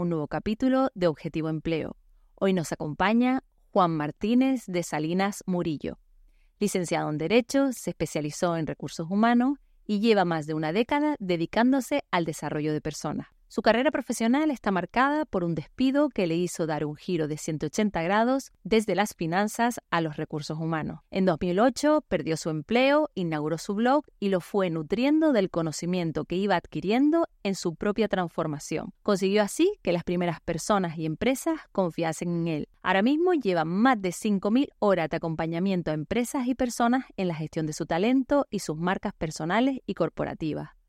un nuevo capítulo de Objetivo Empleo. Hoy nos acompaña Juan Martínez de Salinas Murillo. Licenciado en Derecho, se especializó en recursos humanos y lleva más de una década dedicándose al desarrollo de personas. Su carrera profesional está marcada por un despido que le hizo dar un giro de 180 grados desde las finanzas a los recursos humanos. En 2008 perdió su empleo, inauguró su blog y lo fue nutriendo del conocimiento que iba adquiriendo en su propia transformación. Consiguió así que las primeras personas y empresas confiasen en él. Ahora mismo lleva más de 5.000 horas de acompañamiento a empresas y personas en la gestión de su talento y sus marcas personales y corporativas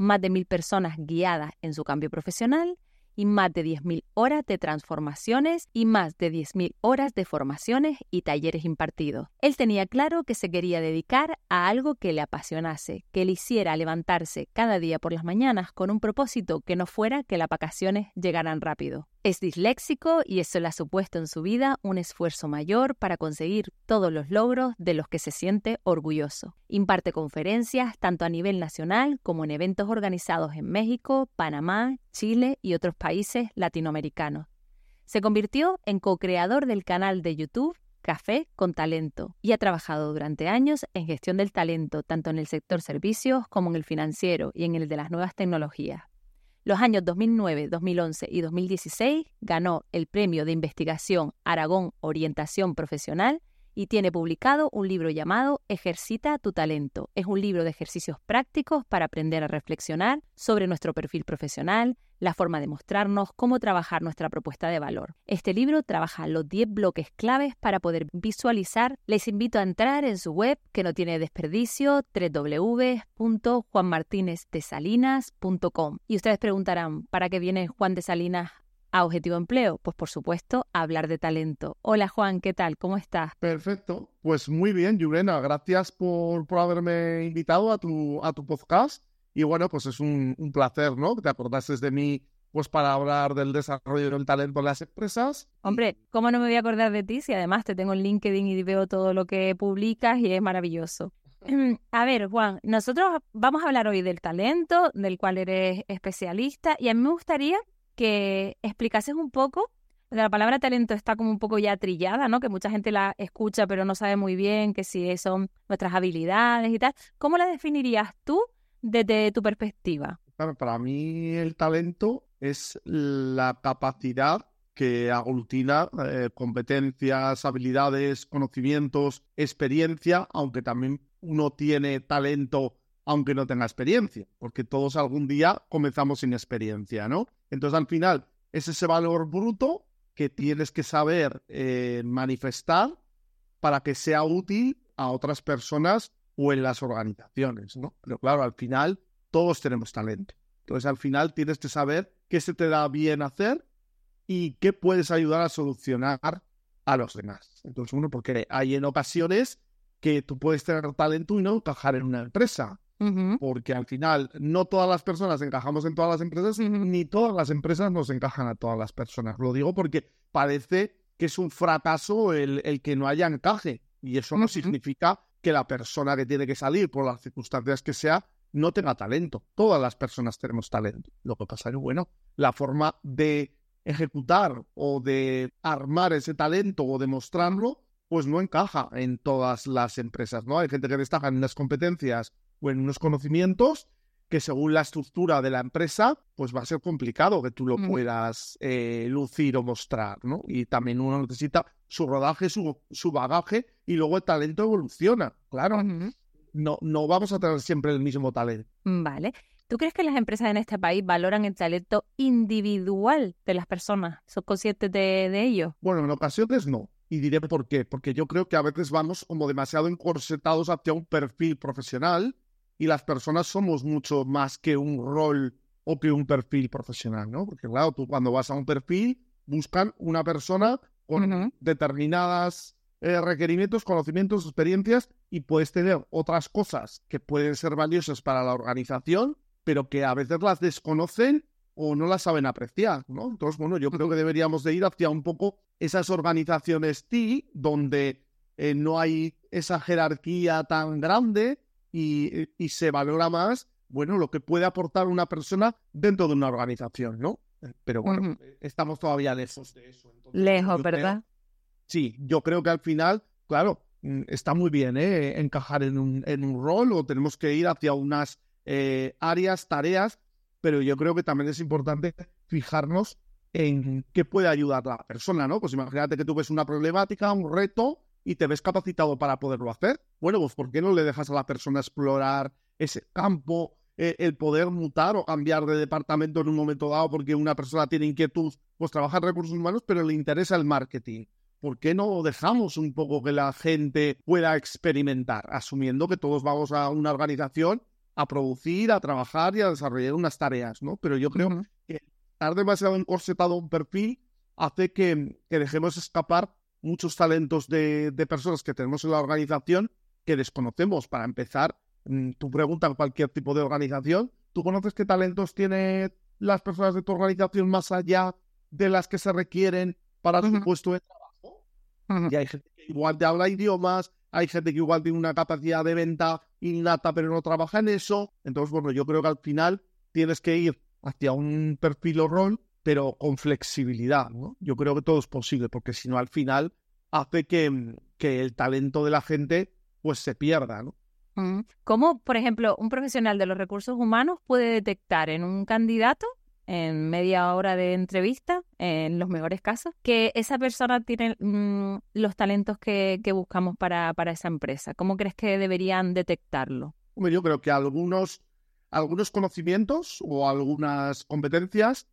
más de mil personas guiadas en su cambio profesional y más de 10.000 horas de transformaciones y más de 10.000 horas de formaciones y talleres impartidos. Él tenía claro que se quería dedicar a algo que le apasionase, que le hiciera levantarse cada día por las mañanas con un propósito que no fuera que las vacaciones llegaran rápido. Es disléxico y eso le ha supuesto en su vida un esfuerzo mayor para conseguir todos los logros de los que se siente orgulloso. Imparte conferencias tanto a nivel nacional como en eventos organizados en México, Panamá, Chile y otros países latinoamericanos. Se convirtió en co-creador del canal de YouTube Café con Talento y ha trabajado durante años en gestión del talento tanto en el sector servicios como en el financiero y en el de las nuevas tecnologías. Los años 2009, 2011 y 2016 ganó el Premio de Investigación Aragón Orientación Profesional y tiene publicado un libro llamado Ejercita tu talento. Es un libro de ejercicios prácticos para aprender a reflexionar sobre nuestro perfil profesional, la forma de mostrarnos, cómo trabajar nuestra propuesta de valor. Este libro trabaja los 10 bloques claves para poder visualizar. Les invito a entrar en su web que no tiene desperdicio www.juanmartinezdesalinas.com. Y ustedes preguntarán, ¿para qué viene Juan de Salinas a Objetivo Empleo? Pues por supuesto, hablar de talento. Hola Juan, ¿qué tal? ¿Cómo estás? Perfecto. Pues muy bien, Yurena. Gracias por, por haberme invitado a tu, a tu podcast. Y bueno, pues es un, un placer, ¿no? Que te acordases de mí pues para hablar del desarrollo del talento en las empresas. Hombre, ¿cómo no me voy a acordar de ti si además te tengo en LinkedIn y veo todo lo que publicas y es maravilloso? A ver, Juan, nosotros vamos a hablar hoy del talento, del cual eres especialista, y a mí me gustaría que explicases un poco, la palabra talento está como un poco ya trillada, ¿no? Que mucha gente la escucha pero no sabe muy bien que si son nuestras habilidades y tal. ¿Cómo la definirías tú desde tu perspectiva? para mí el talento es la capacidad que aglutina eh, competencias, habilidades, conocimientos, experiencia, aunque también uno tiene talento aunque no tenga experiencia, porque todos algún día comenzamos sin experiencia, ¿no? Entonces, al final, es ese valor bruto que tienes que saber eh, manifestar para que sea útil a otras personas o en las organizaciones, ¿no? Pero claro, al final todos tenemos talento. Entonces, al final tienes que saber qué se te da bien hacer y qué puedes ayudar a solucionar a los demás. Entonces, uno, porque hay en ocasiones que tú puedes tener talento y no encajar en una empresa porque al final no todas las personas encajamos en todas las empresas, ni todas las empresas nos encajan a todas las personas. Lo digo porque parece que es un fracaso el, el que no haya encaje. Y eso no significa que la persona que tiene que salir, por las circunstancias que sea, no tenga talento. Todas las personas tenemos talento. Lo que pasa es que, bueno, la forma de ejecutar o de armar ese talento o demostrarlo, pues no encaja en todas las empresas, ¿no? Hay gente que destaca en las competencias o en unos conocimientos que según la estructura de la empresa, pues va a ser complicado que tú lo puedas eh, lucir o mostrar, ¿no? Y también uno necesita su rodaje, su, su bagaje y luego el talento evoluciona, claro. no, no vamos a tener siempre el mismo talento. Vale. ¿Tú crees que las empresas en este país valoran el talento individual de las personas? ¿Son conscientes de, de ello? Bueno, en ocasiones no. Y diré por qué. Porque yo creo que a veces vamos como demasiado encorsetados hacia un perfil profesional y las personas somos mucho más que un rol o que un perfil profesional, ¿no? Porque claro, tú cuando vas a un perfil buscan una persona con determinadas eh, requerimientos, conocimientos, experiencias y puedes tener otras cosas que pueden ser valiosas para la organización, pero que a veces las desconocen o no las saben apreciar, ¿no? Entonces, bueno, yo creo que deberíamos de ir hacia un poco esas organizaciones TI donde eh, no hay esa jerarquía tan grande y, se valora más bueno, lo que puede aportar una persona dentro de una organización, ¿no? Pero bueno, estamos todavía lejos de eso. lejos, ¿verdad? sí, yo creo que al final, claro, mm, está muy bien ¿eh? encajar en un, en un rol o tenemos que ir hacia unas eh, áreas, tareas, pero yo creo que también es importante fijarnos en qué puede ayudar a la persona, ¿no? Pues imagínate que tú ves una problemática, un reto y te ves capacitado para poderlo hacer. Bueno, pues ¿por qué no le dejas a la persona explorar ese campo, eh, el poder mutar o cambiar de departamento en un momento dado porque una persona tiene inquietud, pues trabaja en recursos humanos, pero le interesa el marketing? ¿Por qué no dejamos un poco que la gente pueda experimentar, asumiendo que todos vamos a una organización a producir, a trabajar y a desarrollar unas tareas, ¿no? Pero yo creo que estar demasiado encorsetado un perfil hace que, dejemos escapar muchos talentos de, personas que tenemos en la organización que desconocemos. Para empezar, mm, tú preguntas cualquier tipo de organización, ¿tú conoces qué talentos tienen las personas de tu organización más allá de las que se requieren para tu puesto de trabajo? Y hay gente que igual te habla idiomas, hay gente que igual tiene una capacidad de venta innata pero no trabaja en eso. Entonces, bueno, yo creo que al final tienes que ir hacia un perfil o rol, pero con flexibilidad, ¿no? Yo creo que todo es posible, porque si no, al final hace que, que el talento de la gente pues se pierda, ¿no? ¿Cómo, por ejemplo, un profesional de los recursos humanos puede detectar en un candidato, en media hora de entrevista, en los mejores casos, que esa persona tiene mm, los talentos que, que buscamos para, para, esa empresa? ¿Cómo crees que deberían detectarlo? Yo creo que algunos algunos conocimientos o algunas competencias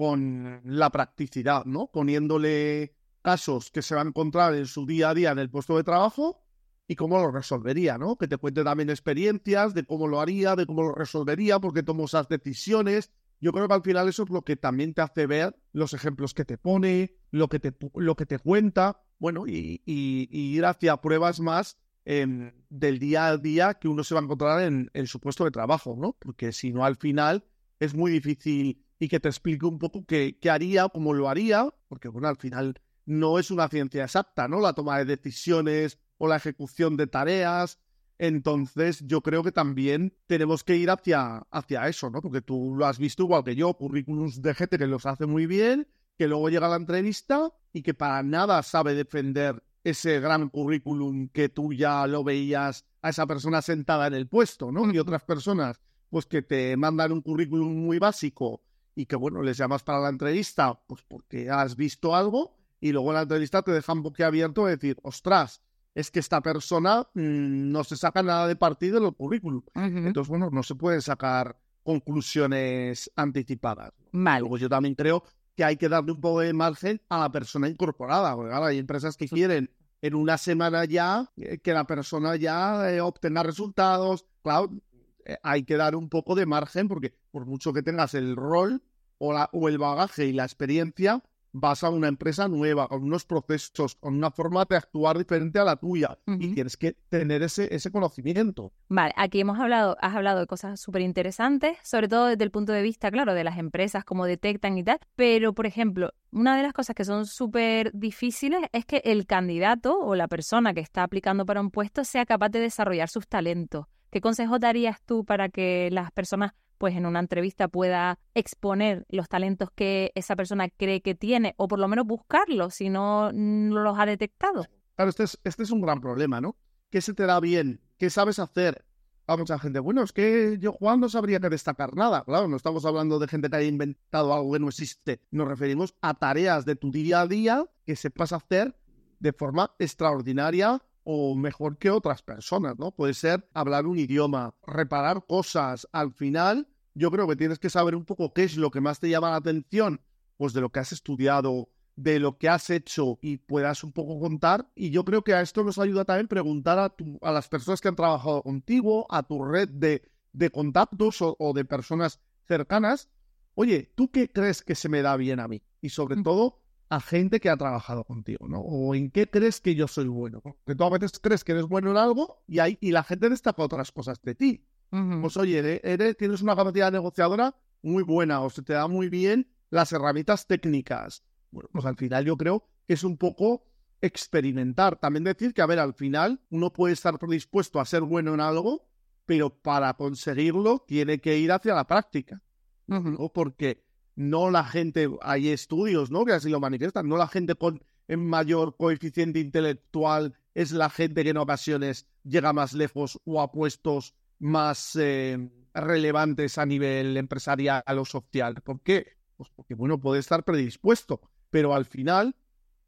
con la practicidad, ¿no? Poniéndole casos que se va a encontrar en su día a día en el puesto de trabajo y cómo lo resolvería, ¿no? Que te cuente también experiencias de cómo lo haría, de cómo lo resolvería, porque tomó esas decisiones. Yo creo que al final eso es lo que también te hace ver los ejemplos que te pone, lo que te, lo que te cuenta, bueno, y, ir hacia pruebas más Em, del día a día que uno se va a encontrar en, su puesto de trabajo, ¿no? Porque si no, al final es muy difícil y que te explique un poco qué, qué haría, cómo lo haría, porque, bueno, al final no es una ciencia exacta, ¿no? La toma de decisiones o la ejecución de tareas. Entonces, yo creo que también tenemos que ir hacia, hacia eso, ¿no? Porque tú lo has visto igual que yo, currículums de gente que los hace muy bien, que luego llega a la entrevista y que para nada sabe defender ese gran currículum que tú ya lo veías a esa persona sentada en el puesto, ¿no? Y otras personas, pues que te mandan un currículum muy básico y que, bueno, les llamas para la entrevista, pues porque has visto algo y luego en la entrevista te dejan boquiabierto de decir, ostras, es que esta persona mm, no se saca nada de partido en el currículum. Entonces, bueno, no se pueden sacar conclusiones anticipadas. Vale. Luego yo también creo que hay que darle un poco de margen a la persona incorporada. Porque hay empresas que quieren en una semana ya eh, que la persona ya eh, obtenga resultados. Claro, eh, hay que dar un poco de margen porque por mucho que tengas el rol o, la, o el bagaje y la experiencia, vas a una empresa nueva, con unos procesos, con una forma de actuar diferente a la tuya y tienes que tener ese, ese conocimiento. Vale, aquí hemos hablado, has hablado de cosas súper interesantes, sobre todo desde el punto de vista, claro, de las empresas, cómo detectan y tal, pero, por ejemplo, una de las cosas que son súper difíciles es que el candidato o la persona que está aplicando para un puesto sea capaz de desarrollar sus talentos. ¿Qué consejo darías tú para que las personas pues en una entrevista pueda exponer los talentos que esa persona cree que tiene o por lo menos buscarlos si no, los ha detectado. Claro, este es, este es un gran problema, ¿no? ¿Qué se te da bien? ¿Qué sabes hacer? A mucha gente, bueno, es que yo Juan no sabría que destacar nada. Claro, no estamos hablando de gente que haya inventado algo que no existe. Nos referimos a tareas de tu día a día que sepas hacer de forma extraordinaria o mejor que otras personas, ¿no? Puede ser hablar un idioma, reparar cosas. Al final, yo creo que tienes que saber un poco qué es lo que más te llama la atención, pues de lo que has estudiado, de lo que has hecho y puedas un poco contar. Y yo creo que a esto nos ayuda también preguntar a, a las personas que han trabajado contigo, a tu red de, de contactos o, o de personas cercanas. Oye, ¿tú qué crees que se me da bien a mí? Y sobre mm. todo, a gente que ha trabajado contigo, ¿no? O en qué crees que yo soy bueno. Porque tú a veces crees que eres bueno en algo y, hay, y la gente destaca otras cosas de ti. Pues oye, eres, tienes una capacidad negociadora muy buena o se te da muy bien las herramientas técnicas. Bueno, pues al final yo creo que es un poco experimentar. También decir que, a ver, al final uno puede estar predispuesto a ser bueno en algo, pero para conseguirlo tiene que ir hacia la práctica, ¿no? Porque no la gente, hay estudios, ¿no? Que así lo manifiestan, no la gente con mayor coeficiente intelectual es la gente que en ocasiones llega más lejos o a puestos más eh, relevantes a nivel empresarial o social. ¿Por qué? Pues porque, bueno, puede estar predispuesto, pero al final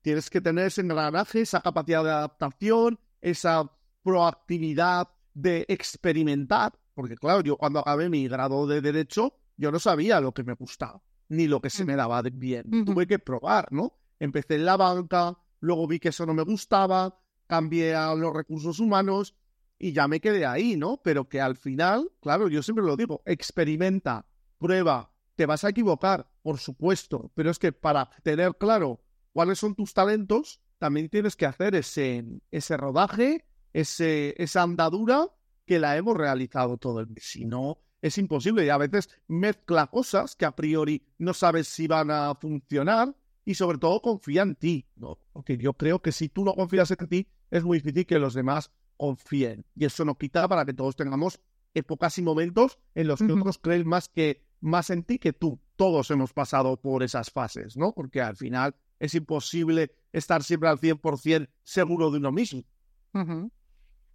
tienes que tener ese engranaje, esa capacidad de adaptación, esa proactividad de experimentar, porque claro, yo cuando acabé mi grado de derecho, yo no sabía lo que me gustaba, ni lo que se me daba bien. Tuve que probar, ¿no? Empecé en la banca, luego vi que eso no me gustaba, cambié a los recursos humanos y ya me quedé ahí, ¿no? Pero que al final, claro, yo siempre lo digo, experimenta, prueba, te vas a equivocar, por supuesto, pero es que para tener claro cuáles son tus talentos, también tienes que hacer ese, ese rodaje, ese, esa andadura que la hemos realizado todo el mes. Si no, es imposible y a veces mezcla cosas que a priori no sabes si van a funcionar y sobre todo confía en ti, ¿no? Porque yo creo que si tú no confías en ti, es muy difícil que los demás confíen. Y eso no quita para que todos tengamos épocas y momentos en los que otros creen más que más en ti que tú. Todos hemos pasado por esas fases, ¿no? Porque al final es imposible estar siempre al 100% seguro de uno mismo.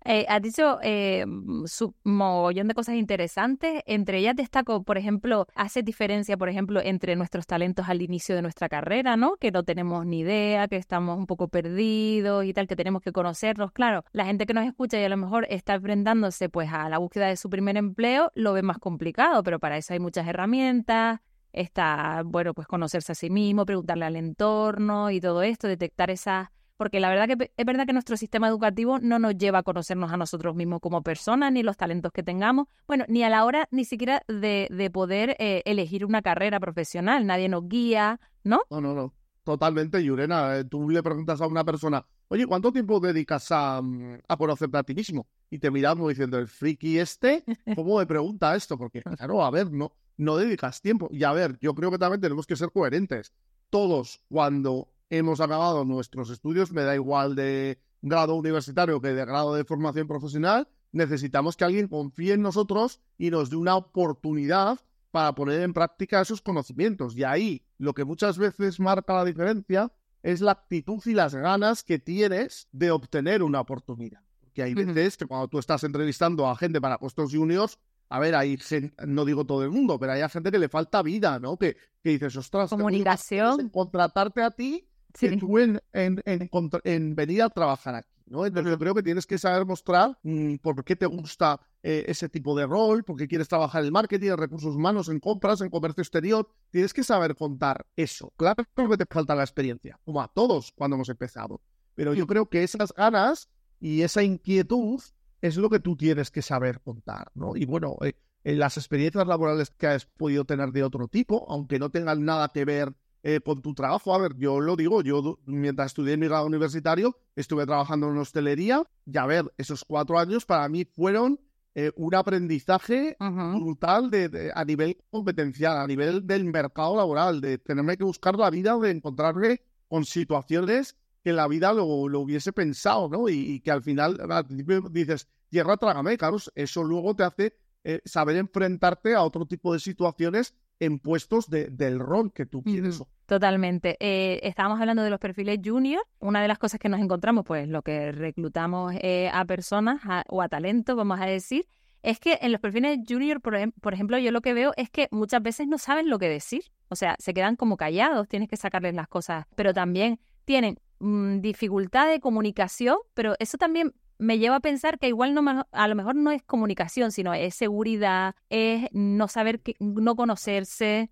Eh, has dicho eh, su mogollón de cosas interesantes. Entre ellas destaco, por ejemplo, hace diferencia, por ejemplo, entre nuestros talentos al inicio de nuestra carrera, ¿no? Que no tenemos ni idea, que estamos un poco perdidos y tal, que tenemos que conocerlos. Claro, la gente que nos escucha y a lo mejor está enfrentándose pues a la búsqueda de su primer empleo lo ve más complicado, pero para eso hay muchas herramientas. Está, bueno, pues conocerse a sí mismo, preguntarle al entorno y todo esto, detectar esas porque la verdad que es verdad que nuestro sistema educativo no nos lleva a conocernos a nosotros mismos como personas, ni los talentos que tengamos, bueno, ni a la hora ni siquiera de, de poder eh, elegir una carrera profesional, nadie nos guía, ¿no? No, no, no, totalmente, Yurena, eh, tú le preguntas a una persona, oye, ¿cuánto tiempo dedicas a, mm, a conocerte a ti mismo? Y te miramos diciendo, el friki este, ¿cómo me pregunta esto? Porque, claro, a ver, no, no dedicas tiempo. Y a ver, yo creo que también tenemos que ser coherentes. Todos, cuando hemos acabado nuestros estudios, me da igual de grado universitario que de grado de formación profesional, necesitamos que alguien confíe en nosotros y nos dé una oportunidad para poner en práctica esos conocimientos. Y ahí lo que muchas veces marca la diferencia es la actitud y las ganas que tienes de obtener una oportunidad. Porque hay veces que cuando tú estás entrevistando a gente para puestos juniors, a ver, hay no digo todo el mundo, pero hay gente que le falta vida, ¿no? Que, que dices, ostras, comunicación. contratarte a ti en, venir a trabajar aquí. ¿no? Entonces yo creo que tienes que saber mostrar mm, por qué te gusta eh, ese tipo de rol, por qué quieres trabajar en marketing, en recursos humanos, en compras, en comercio exterior. Tienes que saber contar eso. Claro que te falta la experiencia, como a todos cuando hemos empezado. Pero yo creo que esas ganas y esa inquietud es lo que tú tienes que saber contar, ¿no? Y bueno, eh, las experiencias laborales que has podido tener de otro tipo, aunque no tengan nada que ver eh, con tu trabajo. A ver, yo lo digo, yo mientras estudié en mi grado universitario estuve trabajando en hostelería y a ver, esos cuatro años para mí fueron eh, un aprendizaje brutal de, a nivel competencial, a nivel del mercado laboral, de tenerme que buscar la vida, de encontrarme con situaciones que la vida lo, hubiese pensado, ¿no? Y, que al final, al principio dices, tierra, trágame, claro, eso luego te hace eh, saber enfrentarte a otro tipo de situaciones en puestos de, del rol que tú quieres. Totalmente. Eh, estábamos hablando de los perfiles junior. Una de las cosas que nos encontramos, pues lo que reclutamos eh, a personas o a talento, vamos a decir, es que en los perfiles junior, por, por, ejemplo, yo lo que veo es que muchas veces no saben lo que decir. O sea, se quedan como callados, tienes que sacarles las cosas, pero también tienen mm, dificultad de comunicación, pero eso también me lleva a pensar que igual no a lo mejor no es comunicación, sino es seguridad, es no saber, que, no conocerse.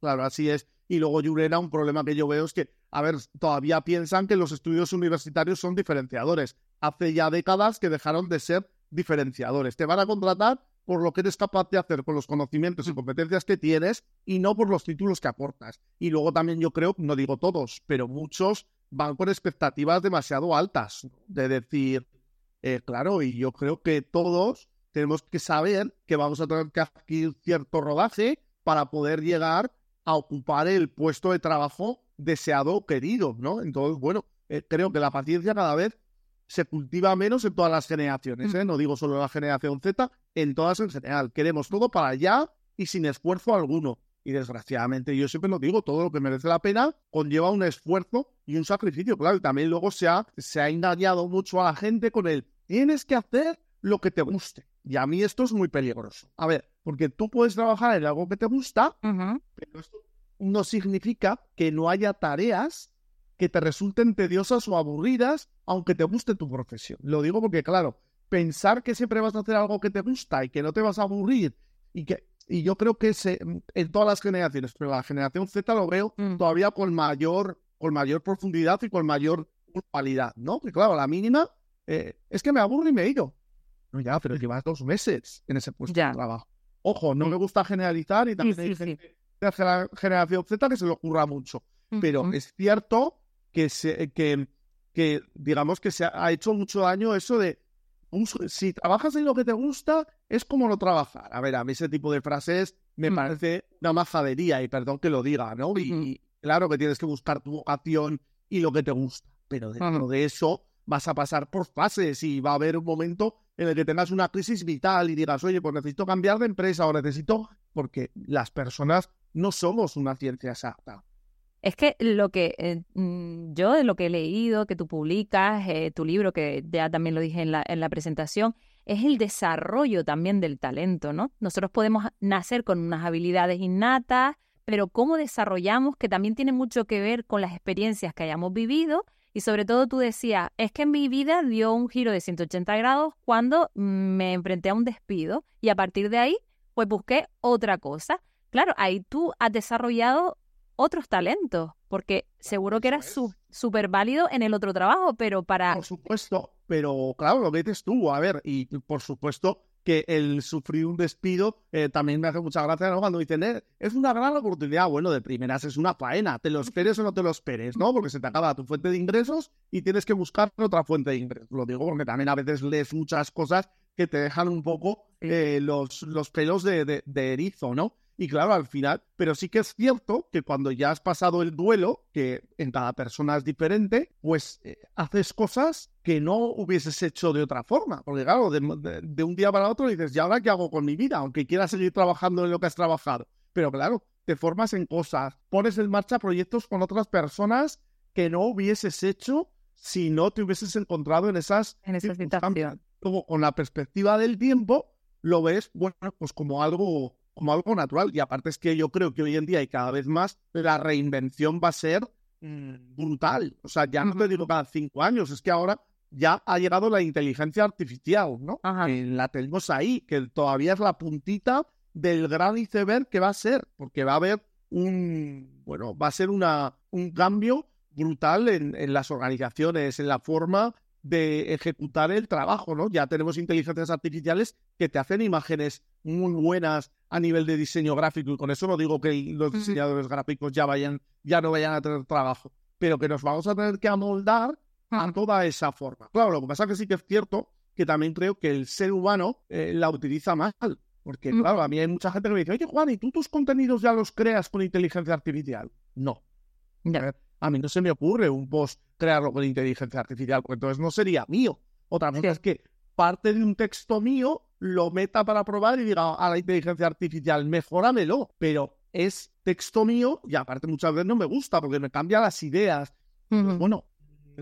Claro, así es. Y luego, Yurena, un problema que yo veo es que, a ver, todavía piensan que los estudios universitarios son diferenciadores. Hace ya décadas que dejaron de ser diferenciadores. Te van a contratar por lo que eres capaz de hacer con los conocimientos y competencias que tienes y no por los títulos que aportas. Y luego también yo creo, no digo todos, pero muchos van con expectativas demasiado altas, de decir, eh, claro, y yo creo que todos tenemos que saber que vamos a tener que adquirir cierto rodaje para poder llegar a ocupar el puesto de trabajo deseado o querido, ¿no? Entonces, bueno, eh, creo que la paciencia cada vez se cultiva menos en todas las generaciones, ¿eh? no digo solo la generación Z, en todas en general. Queremos todo para allá y sin esfuerzo alguno. Y desgraciadamente, yo siempre lo digo, todo lo que merece la pena conlleva un esfuerzo y un sacrificio. Claro, y también luego se ha, se ha engañado mucho a la gente con el tienes que hacer lo que te guste. Y a mí esto es muy peligroso. A ver, porque tú puedes trabajar en algo que te gusta, pero esto no significa que no haya tareas que te resulten tediosas o aburridas, aunque te guste tu profesión. Lo digo porque, claro, pensar que siempre vas a hacer algo que te gusta y que no te vas a aburrir y que y yo creo que se, en todas las generaciones, pero la generación Z lo veo mm. todavía con mayor, con mayor profundidad y con mayor cualidad, ¿no? Que claro, la mínima eh, es que me aburro y me he ido. No, ya, pero llevas dos meses en ese puesto de trabajo. Ojo, no me gusta generalizar y también hay gente de la generación Z que se le ocurra mucho. Pero es cierto que, se, que, que, digamos que se ha hecho mucho daño eso de si trabajas en lo que te gusta, es como no trabajar. A ver, a mí ese tipo de frases me parece una majadería, y perdón que lo diga, ¿no? Y, claro que tienes que buscar tu vocación y lo que te gusta, pero dentro de eso vas a pasar por fases y va a haber un momento en el que tengas una crisis vital y digas, oye, pues necesito cambiar de empresa o necesito, porque las personas no somos una ciencia exacta. Es que lo que eh, mm, yo de lo que he leído, que tú publicas, eh, tu libro, que ya también lo dije en la, en la presentación, es el desarrollo también del talento, ¿no? Nosotros podemos nacer con unas habilidades innatas, pero cómo desarrollamos, que también tiene mucho que ver con las experiencias que hayamos vivido. Y sobre todo tú decías, es que en mi vida dio un giro de 180 grados cuando me enfrenté a un despido y a partir de ahí, pues busqué otra cosa. Claro, ahí tú has desarrollado otros talentos, porque seguro que eras súper válido en el otro trabajo, pero para... Por supuesto, pero claro, lo que dices tú, a ver, y por supuesto que el sufrir un despido eh, también me hace mucha gracia ¿no? cuando dicen, eh, es una gran oportunidad. Bueno, de primeras es una faena, te lo esperes o no te lo esperes, ¿no? Porque se te acaba tu fuente de ingresos y tienes que buscar otra fuente de ingresos. Lo digo porque también a veces lees muchas cosas que te dejan un poco eh, los, los pelos de, de erizo, ¿no? Y claro, al final, pero sí que es cierto que cuando ya has pasado el duelo, que en cada persona es diferente, pues eh, haces cosas que no hubieses hecho de otra forma. Porque claro, de, un día para otro dices, ¿y ahora qué hago con mi vida? Aunque quieras seguir trabajando en lo que has trabajado. Pero claro, te formas en cosas, pones en marcha proyectos con otras personas que no hubieses hecho si no te hubieses encontrado en esas, en esas situaciones. Como con la perspectiva del tiempo, lo ves, bueno, pues como algo como algo natural. Y aparte es que yo creo que hoy en día y cada vez más la reinvención va a ser mm, brutal. O sea, ya no te digo cada cinco años, es que ahora ya ha llegado la inteligencia artificial, ¿no? la tenemos ahí, que todavía es la puntita del gran iceberg que va a ser, porque va a haber un, bueno, va a ser una, un cambio brutal en, en las organizaciones, en la forma de ejecutar el trabajo, ¿no? Ya tenemos inteligencias artificiales que te hacen imágenes muy buenas a nivel de diseño gráfico y con eso no digo que los diseñadores gráficos ya vayan ya no vayan a tener trabajo, pero que nos vamos a tener que amoldar a toda esa forma. Claro, lo que pasa es que sí que es cierto que también creo que el ser humano eh, la utiliza mal, porque mm. claro, a mí hay mucha gente que me dice, "Oye, Juan, ¿y tú tus contenidos ya los creas con inteligencia artificial?" No. A mí no se me ocurre un post crearlo con inteligencia artificial, porque entonces no sería mío. Otra cosa es que parte de un texto mío lo meta para probar y diga a la inteligencia artificial, mejóramelo, pero es texto mío y aparte muchas veces no me gusta porque me cambia las ideas. Bueno,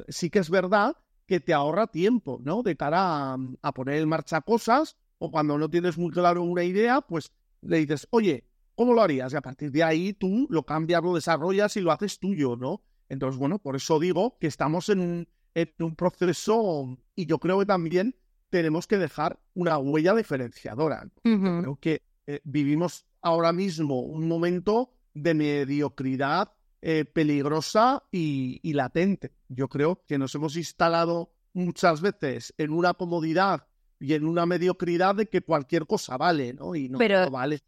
sí que es verdad que te ahorra tiempo, ¿no? De cara a, a, poner en marcha cosas o cuando no tienes muy claro una idea, pues le dices, oye, ¿cómo lo harías? Y a partir de ahí tú lo cambias, lo desarrollas y lo haces tuyo, ¿no? Entonces, bueno, por eso digo que estamos en un, en un proceso y yo creo que también tenemos que dejar una huella diferenciadora. Creo que eh, vivimos ahora mismo un momento de mediocridad eh, peligrosa y, latente. Yo creo que nos hemos instalado muchas veces en una comodidad y en una mediocridad de que cualquier cosa vale, ¿no? Y no vale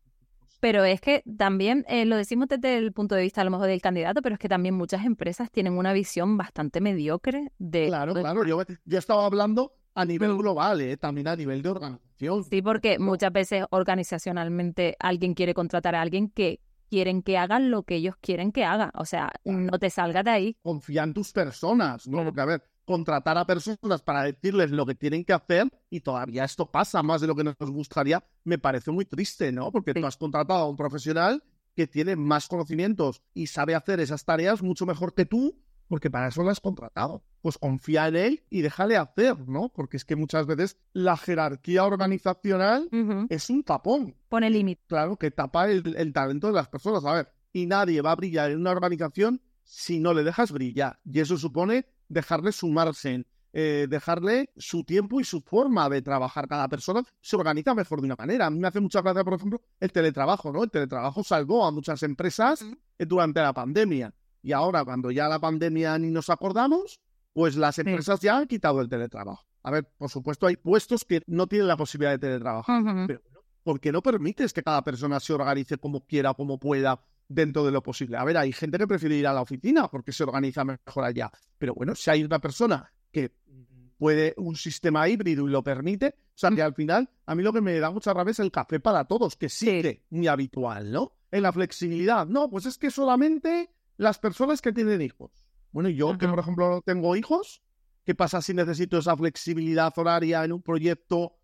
pero es que también eh, lo decimos desde el punto de vista a lo mejor del candidato, pero es que también muchas empresas tienen una visión bastante mediocre de... Claro, claro, yo, yo estaba hablando a nivel global, ¿eh? también a nivel de organización. Sí, porque muchas veces organizacionalmente alguien quiere contratar a alguien que quieren que hagan lo que ellos quieren que haga. O sea, no te salgas de ahí. Confía en tus personas, ¿no? Porque, a ver, contratar a personas para decirles lo que tienen que hacer y todavía esto pasa más de lo que nos gustaría, me parece muy triste, ¿no? Porque tú has contratado a un profesional que tiene más conocimientos y sabe hacer esas tareas mucho mejor que tú, porque para eso lo has contratado. Pues confía en él y déjale hacer, ¿no? Porque es que muchas veces la jerarquía organizacional es un tapón. Pone límite. Claro, que tapa el, el talento de las personas. A ver, y nadie va a brillar en una organización si no le dejas brillar. Y eso supone dejarle sumarse, eh, dejarle su tiempo y su forma de trabajar. Cada persona se organiza mejor de una manera. A mí me hace mucha gracia, por ejemplo, el teletrabajo, ¿no? El teletrabajo salvó a muchas empresas durante la pandemia. Y ahora, cuando ya la pandemia ni nos acordamos, pues las empresas ya han quitado el teletrabajo. A ver, por supuesto, hay puestos que no tienen la posibilidad de teletrabajar. Pero, ¿por qué no permites que cada persona se organice como quiera, como pueda, dentro de lo posible. A ver, hay gente que prefiere ir a la oficina porque se organiza mejor allá. Pero bueno, si hay una persona que puede un sistema híbrido y lo permite, o sea, que al final, a mí lo que me da mucha rabia es el café para todos, que sigue muy habitual, ¿no? En la flexibilidad. No, pues es que solamente las personas que tienen hijos. Bueno, yo que por ejemplo no tengo hijos, ¿qué pasa si necesito esa flexibilidad horaria en un proyecto?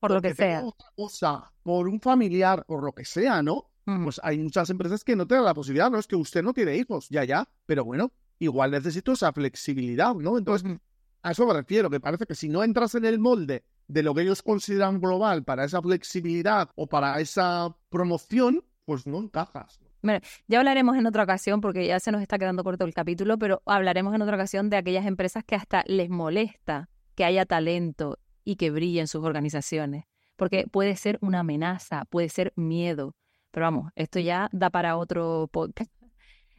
Por lo que sea. Otra cosa, por un familiar, por lo que sea, ¿no? Pues hay muchas empresas que no te dan la posibilidad, no es que usted no tiene hijos, ya, ya, pero bueno, igual necesito esa flexibilidad, ¿no? Entonces, a eso me refiero, que parece que si no entras en el molde de lo que ellos consideran global para esa flexibilidad o para esa promoción, pues no encajas. Bueno, ya hablaremos en otra ocasión, porque ya se nos está quedando corto el capítulo, pero hablaremos en otra ocasión de aquellas empresas que hasta les molesta que haya talento y que brille en sus organizaciones, porque puede ser una amenaza, puede ser miedo. Pero vamos, esto ya da para otro podcast.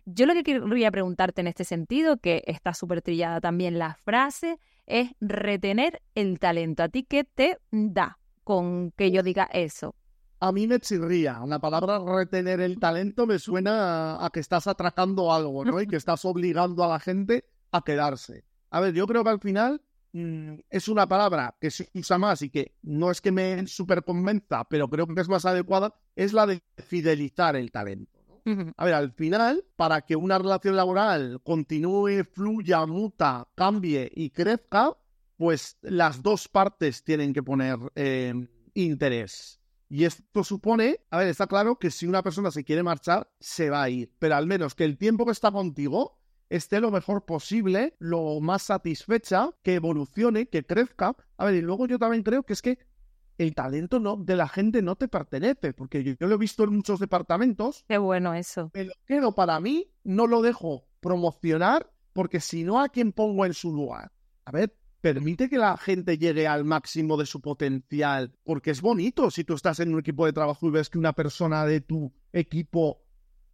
Yo lo que quería preguntarte en este sentido, que está súper trillada también la frase, es retener el talento. ¿A ti qué te da con que yo diga eso? A mí me chirría. La palabra retener el talento me suena a, que estás atracando algo, ¿no? Y que estás obligando a la gente a quedarse. A ver, yo creo que al final Mm, es una palabra que se usa más y que no es que me super convenza, pero creo que es más adecuada, es la de fidelizar el talento. A ver, al final, para que una relación laboral continúe, fluya, muta, cambie y crezca, pues las dos partes tienen que poner em, interés. Y esto supone, a ver, está claro que si una persona se quiere marchar, se va a ir, pero al menos que el tiempo que está contigo esté lo mejor posible, lo más satisfecha, que evolucione, que crezca. A ver, y luego yo también creo que es que el talento no, de la gente no te pertenece, porque yo, lo he visto en muchos departamentos. Qué bueno eso. Me lo quedo para mí, no lo dejo promocionar, porque si no, ¿a quién pongo en su lugar? A ver, permite que la gente llegue al máximo de su potencial, porque es bonito si tú estás en un equipo de trabajo y ves que una persona de tu equipo,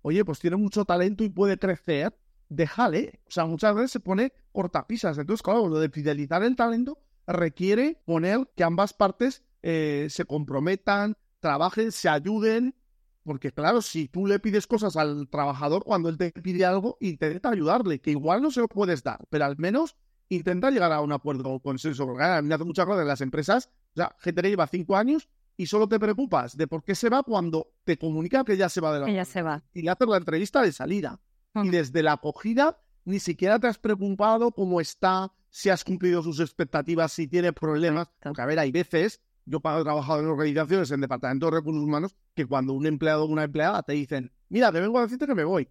oye, pues tiene mucho talento y puede crecer, déjale. O sea, muchas veces se pone cortapisas. Entonces, claro, lo de fidelizar el talento requiere poner que ambas partes eh, se comprometan, trabajen, se ayuden. Porque claro, si tú le pides cosas al trabajador cuando él te pide algo, intenta ayudarle, que igual no se lo puedes dar, pero al menos intenta llegar a un acuerdo o consenso. Porque a mí me hace mucha gracia en las empresas, o sea, gente que lleva cinco años y solo te preocupas de por qué se va cuando te comunica que ya se va de la... ya se va. Y le haces la entrevista de salida y desde la acogida ni siquiera te has preocupado cómo está, si has cumplido sus expectativas, si tiene problemas. Porque, a ver, hay veces, yo he trabajado en organizaciones, en departamentos de recursos humanos, que cuando un empleado o una empleada te dicen, mira, te vengo a decirte que me voy,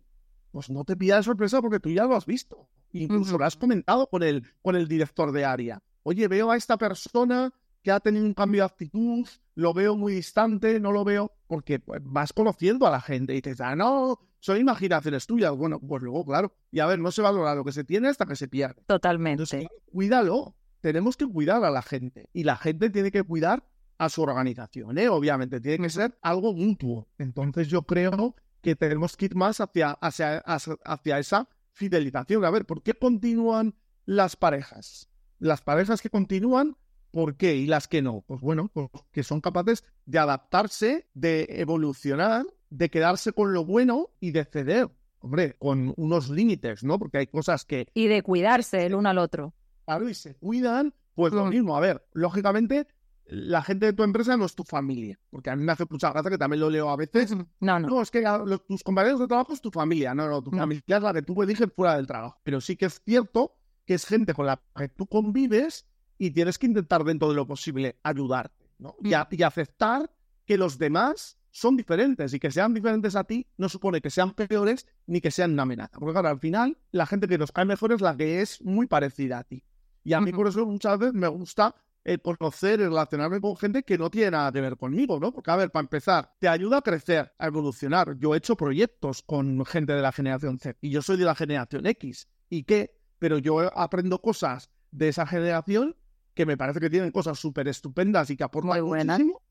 pues no te pidas sorpresa porque tú ya lo has visto. Incluso lo has comentado con el, con el director de área. Oye, veo a esta persona que ha tenido un cambio de actitud, lo veo muy distante, no lo veo, porque pues, vas conociendo a la gente y dices, ah, no, son imaginaciones tuyas. Bueno, pues luego, claro. Y a ver, no se valora lo que se tiene hasta que se pierde. Totalmente. cuídalo. Tenemos que cuidar a la gente. Y la gente tiene que cuidar a su organización, ¿eh? Obviamente, tiene que ser algo mutuo. Entonces yo creo que tenemos que ir más hacia, hacia, hacia esa fidelización. A ver, ¿por qué continúan las parejas? Las parejas que continúan ¿Por qué? Y las que no. Pues bueno, pues que son capaces de adaptarse, de evolucionar de quedarse con lo bueno y de ceder, hombre, con unos límites, ¿no? Porque hay cosas que... Y de cuidarse el uno al otro. Claro, y se cuidan, pues lo mismo. A ver, lógicamente, la gente de tu empresa no es tu familia, porque a mí me hace mucha gracia que también lo leo a veces. No, no. No, es que tus compañeros de trabajo es tu familia, no, no, tu familia es la que tú eliges fuera del trabajo. Pero sí que es cierto que es gente con la que tú convives y tienes que intentar dentro de lo posible ayudarte, ¿no? Y, y aceptar que los demás son diferentes y que sean diferentes a ti no supone que sean peores ni que sean una amenaza. Porque claro, al final la gente que nos cae mejor es la que es muy parecida a ti. Y a mí por eso muchas veces me gusta eh, conocer y relacionarme con gente que no tiene nada que ver conmigo, ¿no? Porque, a ver, para empezar, te ayuda a crecer, a evolucionar. Yo he hecho proyectos con gente de la generación Z y yo soy de la generación X. ¿Y qué? Pero yo aprendo cosas de esa generación que me parece que tienen cosas súper estupendas y que aportan muchísimo.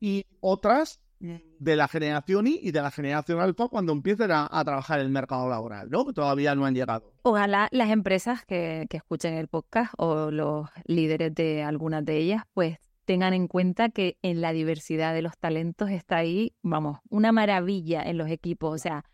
Y otras de la generación Y y de la generación Alfa cuando empiecen a, trabajar en el mercado laboral, ¿no? Que todavía no han llegado. Ojalá las empresas que, que escuchen el podcast o los líderes de algunas de ellas, pues tengan en cuenta que en la diversidad de los talentos está ahí, vamos, una maravilla en los equipos. O sea,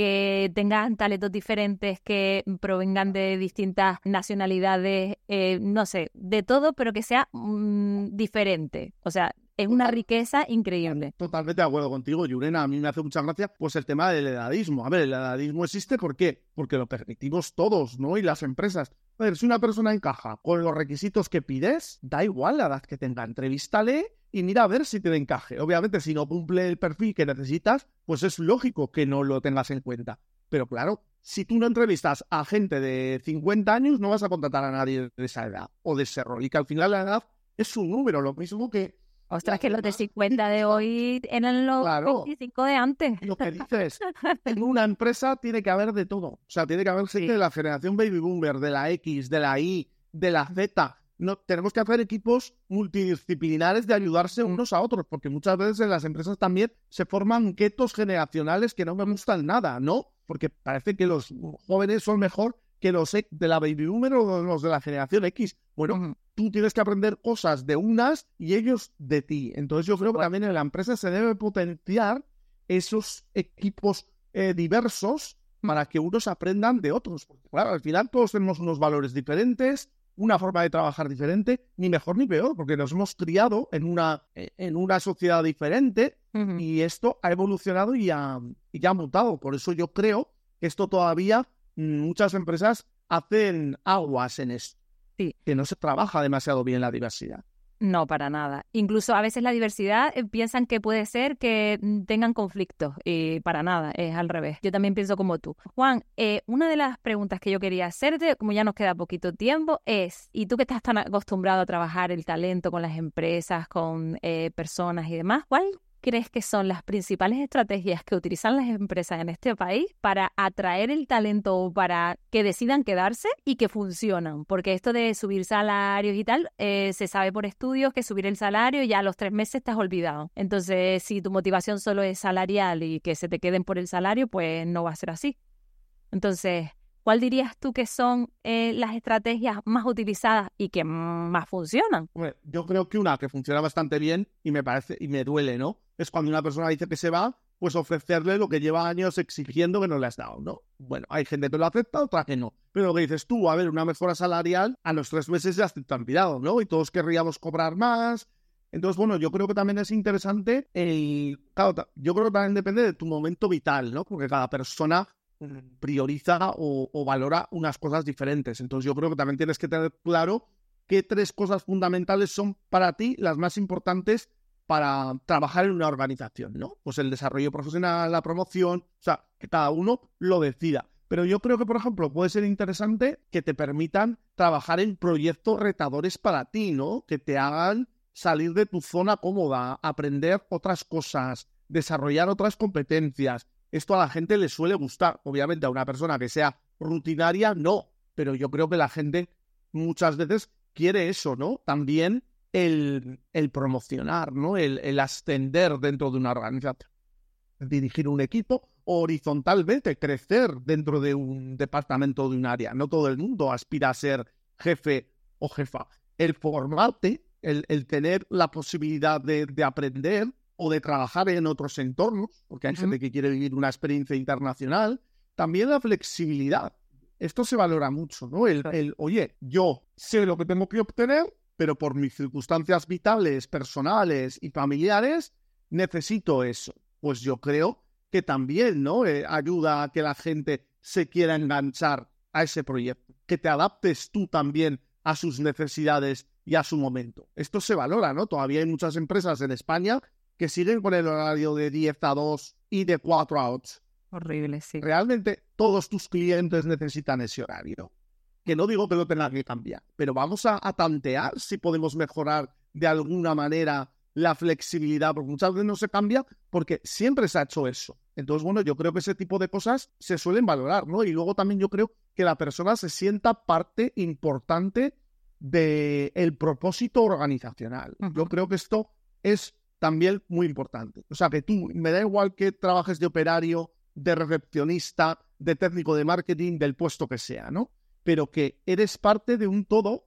que tengan talentos diferentes, que provengan de distintas nacionalidades, eh, no sé, de todo, pero que sea mm, diferente. O sea, es una riqueza increíble. Totalmente de acuerdo contigo, Yurena. A mí me hace mucha gracia pues el tema del edadismo. A ver, el edadismo existe ¿por qué? Porque lo permitimos todos, ¿no? Y las empresas. A ver, si una persona encaja con los requisitos que pides, da igual la edad que tenga, entrevístale y mira a ver si te encaje. Obviamente, si no cumple el perfil que necesitas, pues es lógico que no lo tengas en cuenta. Pero claro, si tú no entrevistas a gente de 50 años, no vas a contratar a nadie de esa edad o de ese rol. Y que al final la edad es un número, lo mismo que Ostras, que los de 50 de hoy eran los 25 de antes. Lo que dices, en una empresa tiene que haber de todo. O sea, tiene que haber gente de la generación Baby Boomer, de la X, de la Y, de la Z. No, tenemos que hacer equipos multidisciplinares de ayudarse unos a otros, porque muchas veces en las empresas también se forman guetos generacionales que no me gustan nada, ¿no? Porque parece que los jóvenes son mejor que los de la baby boomer o los de la generación X. Bueno, tú tienes que aprender cosas de unas y ellos de ti. Entonces yo creo que también en la empresa se debe potenciar esos equipos eh, diversos para que unos aprendan de otros. Porque claro, al final todos tenemos unos valores diferentes, una forma de trabajar diferente, ni mejor ni peor, porque nos hemos criado en una, eh, en una sociedad diferente y esto ha evolucionado y ha, y ha mutado. Por eso yo creo que esto todavía muchas empresas hacen aguas en esto. Sí. Que no se trabaja demasiado bien la diversidad. No, para nada. Incluso a veces la diversidad eh, piensan que puede ser que mm, tengan conflictos y para nada, es al revés. Yo también pienso como tú. Juan, eh, una de las preguntas que yo quería hacerte, como ya nos queda poquito tiempo, es, y tú que estás tan acostumbrado a trabajar el talento con las empresas, con eh, personas y demás, ¿cuál crees que son las principales estrategias que utilizan las empresas en este país para atraer el talento o para que decidan quedarse y que funcionan? Porque esto de subir salarios y tal, eh, se sabe por estudios que subir el salario ya a los tres meses estás olvidado. Entonces, si tu motivación solo es salarial y que se te queden por el salario, pues no va a ser así. Entonces, ¿Cuál dirías tú que son eh, las estrategias más utilizadas y que más funcionan? yo creo que una que funciona bastante bien y me parece y me duele, ¿no? Es cuando una persona dice que se va, pues ofrecerle lo que lleva años exigiendo que no le has dado, ¿no? Bueno, hay gente que lo acepta, otra que no. Pero lo que dices tú, a ver, una mejora salarial, a los tres meses ya te han pillado, ¿no? Y todos querríamos cobrar más. Entonces, bueno, yo creo que también es interesante el... Claro, yo creo que también depende de tu momento vital, ¿no? Porque cada persona prioriza o, valora unas cosas diferentes. Entonces yo creo que también tienes que tener claro qué tres cosas fundamentales son para ti las más importantes para trabajar en una organización, ¿no? Pues el desarrollo profesional, la promoción, o sea, que cada uno lo decida. Pero yo creo que, por ejemplo, puede ser interesante que te permitan trabajar en proyectos retadores para ti, ¿no? Que te hagan salir de tu zona cómoda, aprender otras cosas, desarrollar otras competencias, esto a la gente le suele gustar. Obviamente a una persona que sea rutinaria, no. Pero yo creo que la gente muchas veces quiere eso, ¿no? También el, el promocionar, ¿no? El, el, ascender dentro de una organización. Dirigir un equipo horizontalmente, crecer dentro de un departamento de un área. No todo el mundo aspira a ser jefe o jefa. El formarte, el, el tener la posibilidad de, de aprender, o de trabajar en otros entornos, porque hay gente que quiere vivir una experiencia internacional. También la flexibilidad. Esto se valora mucho, ¿no? El, el, oye, yo sé lo que tengo que obtener, pero por mis circunstancias vitales, personales y familiares, necesito eso. Pues yo creo que también, ¿no? Eh, ayuda a que la gente se quiera enganchar a ese proyecto. que te adaptes tú también a sus necesidades y a su momento. Esto se valora, ¿no? Todavía hay muchas empresas en España que siguen con el horario de 10 a 2 y de 4 a 8. Horrible, sí. Realmente todos tus clientes necesitan ese horario. Que no digo que lo tengan que cambiar, pero vamos a, a tantear si podemos mejorar de alguna manera la flexibilidad, porque muchas veces no se cambia porque siempre se ha hecho eso. Entonces, bueno, yo creo que ese tipo de cosas se suelen valorar, ¿no? Y luego también yo creo que la persona se sienta parte importante del el propósito organizacional. Yo creo que esto es también muy importante. O sea, que tú, me da igual que trabajes de operario, de recepcionista, de técnico de marketing, del puesto que sea, ¿no? Pero que eres parte de un todo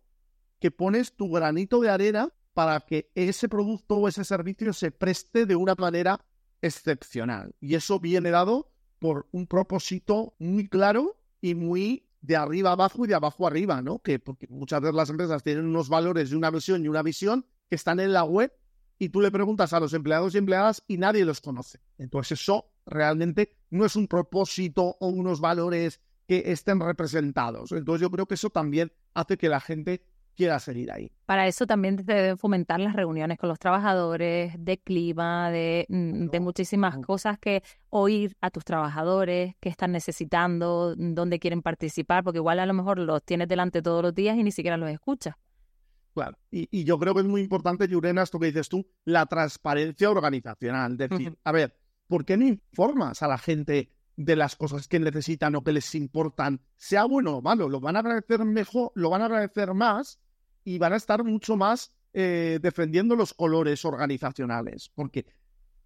que pones tu granito de arena para que ese producto o ese servicio se preste de una manera excepcional. Y eso viene dado por un propósito muy claro y muy de arriba abajo y de abajo arriba, ¿no? Que porque muchas veces las empresas tienen unos valores y una visión y una visión que están en la web y tú le preguntas a los empleados y empleadas y nadie los conoce. Entonces eso realmente no es un propósito o unos valores que estén representados. Entonces yo creo que eso también hace que la gente quiera seguir ahí. Para eso también te deben fomentar las reuniones con los trabajadores, de clima, de, mm, de muchísimas cosas que oír a tus trabajadores, qué están necesitando, dónde quieren participar, porque igual a lo mejor los tienes delante todos los días y ni siquiera los escuchas. Claro, y, yo creo que es muy importante, Yurena, esto que dices tú, la transparencia organizacional. Decir, a ver, ¿por qué no informas a la gente de las cosas que necesitan o que les importan, sea bueno o malo? Lo van a agradecer mejor, lo van a agradecer más y van a estar mucho más eh, defendiendo los colores organizacionales, porque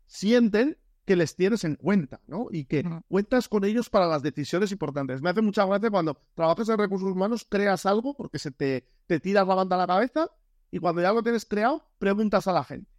sienten que les tienes en cuenta, ¿no? Y que cuentas con ellos para las decisiones importantes. Me hace mucha gracia cuando trabajas en recursos humanos, creas algo porque se te, te tiras la banda a la cabeza y cuando ya lo tienes creado, preguntas a la gente.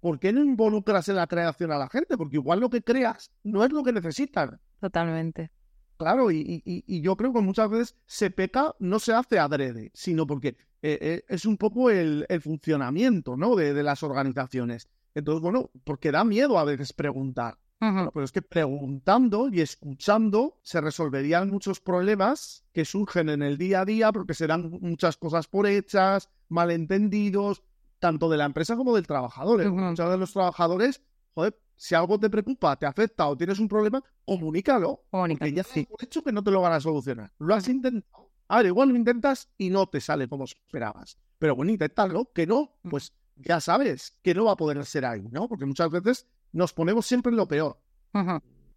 ¿Por qué no involucras en la creación a la gente? Porque igual lo que creas no es lo que necesitan. Totalmente. Claro, y, y, yo creo que muchas veces se peca, no se hace adrede, sino porque eh, eh, es un poco el, funcionamiento ¿no? de, las organizaciones. Entonces, bueno, porque da miedo a veces preguntar. pero es que preguntando y escuchando se resolverían muchos problemas que surgen en el día a día porque serán muchas cosas por hechas, malentendidos, tanto de la empresa como del trabajador. ¿eh? Muchos de los trabajadores, joder, si algo te preocupa, te afecta o tienes un problema, comunícalo. Comunícalo. Porque ya sí. hecho que no te lo van a solucionar. Lo has intentado. A ver, igual lo intentas y no te sale como esperabas. Pero bueno, inténtalo, que no, pues ya sabes que no va a poder ser ahí, ¿no? Porque muchas veces nos ponemos siempre en lo peor.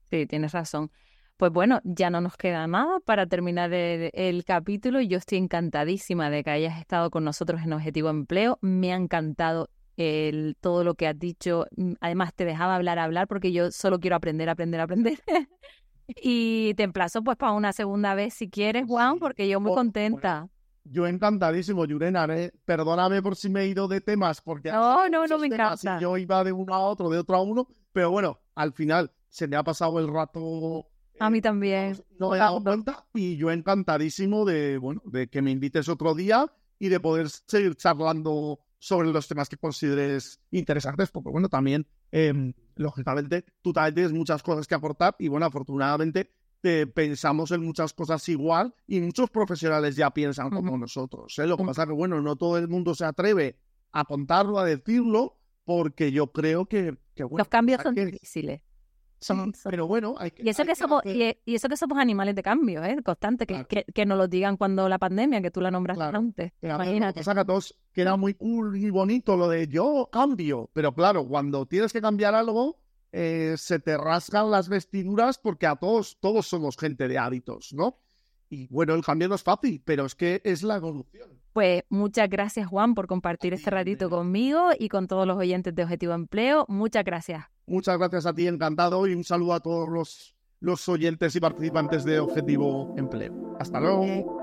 Sí, tienes razón. Pues bueno, ya no nos queda nada para terminar el, capítulo. Yo estoy encantadísima de que hayas estado con nosotros en Objetivo Empleo. Me ha encantado el, todo lo que has dicho. Mm, además, te dejaba hablar, hablar, porque yo solo quiero aprender, aprender, aprender. y te emplazo pues para una segunda vez si quieres, Juan, porque yo muy contenta. Yo encantadísimo, Yurena. ¿eh? Perdóname por si me he ido de temas, porque no, no, no me encanta. Yo iba de uno a otro, de otro a uno, pero bueno, al final se me ha pasado el rato a mí también. No me he dado cuenta y yo encantadísimo de, bueno, de que me invites otro día y de poder seguir charlando sobre los temas que consideres interesantes, porque bueno, también, em, lógicamente, tú también tienes muchas cosas que aportar y bueno, afortunadamente pensamos en muchas cosas igual y muchos profesionales ya piensan como nosotros. ¿eh? Lo que pasa es que, bueno, no todo el mundo se atreve a contarlo, a decirlo, porque yo creo que... Los cambios son difíciles pero bueno, hay que, y eso que somos y, eso que somos animales de cambio, ¿eh? Constante, que, que, nos lo digan cuando la pandemia, que tú la nombraste antes. Imagínate. Pasa que a todos queda muy cool y bonito lo de yo cambio, pero claro, cuando tienes que cambiar algo, eh, se te rasgan las vestiduras porque a todos, todos somos gente de hábitos, ¿no? Y bueno, el cambio no es fácil, pero es que es la evolución. Pues muchas gracias, Juan, por compartir este ratito conmigo y con todos los oyentes de Objetivo Empleo. Muchas gracias. Muchas gracias a ti, encantado, y un saludo a todos los, los oyentes y participantes de Objetivo Empleo. Hasta luego.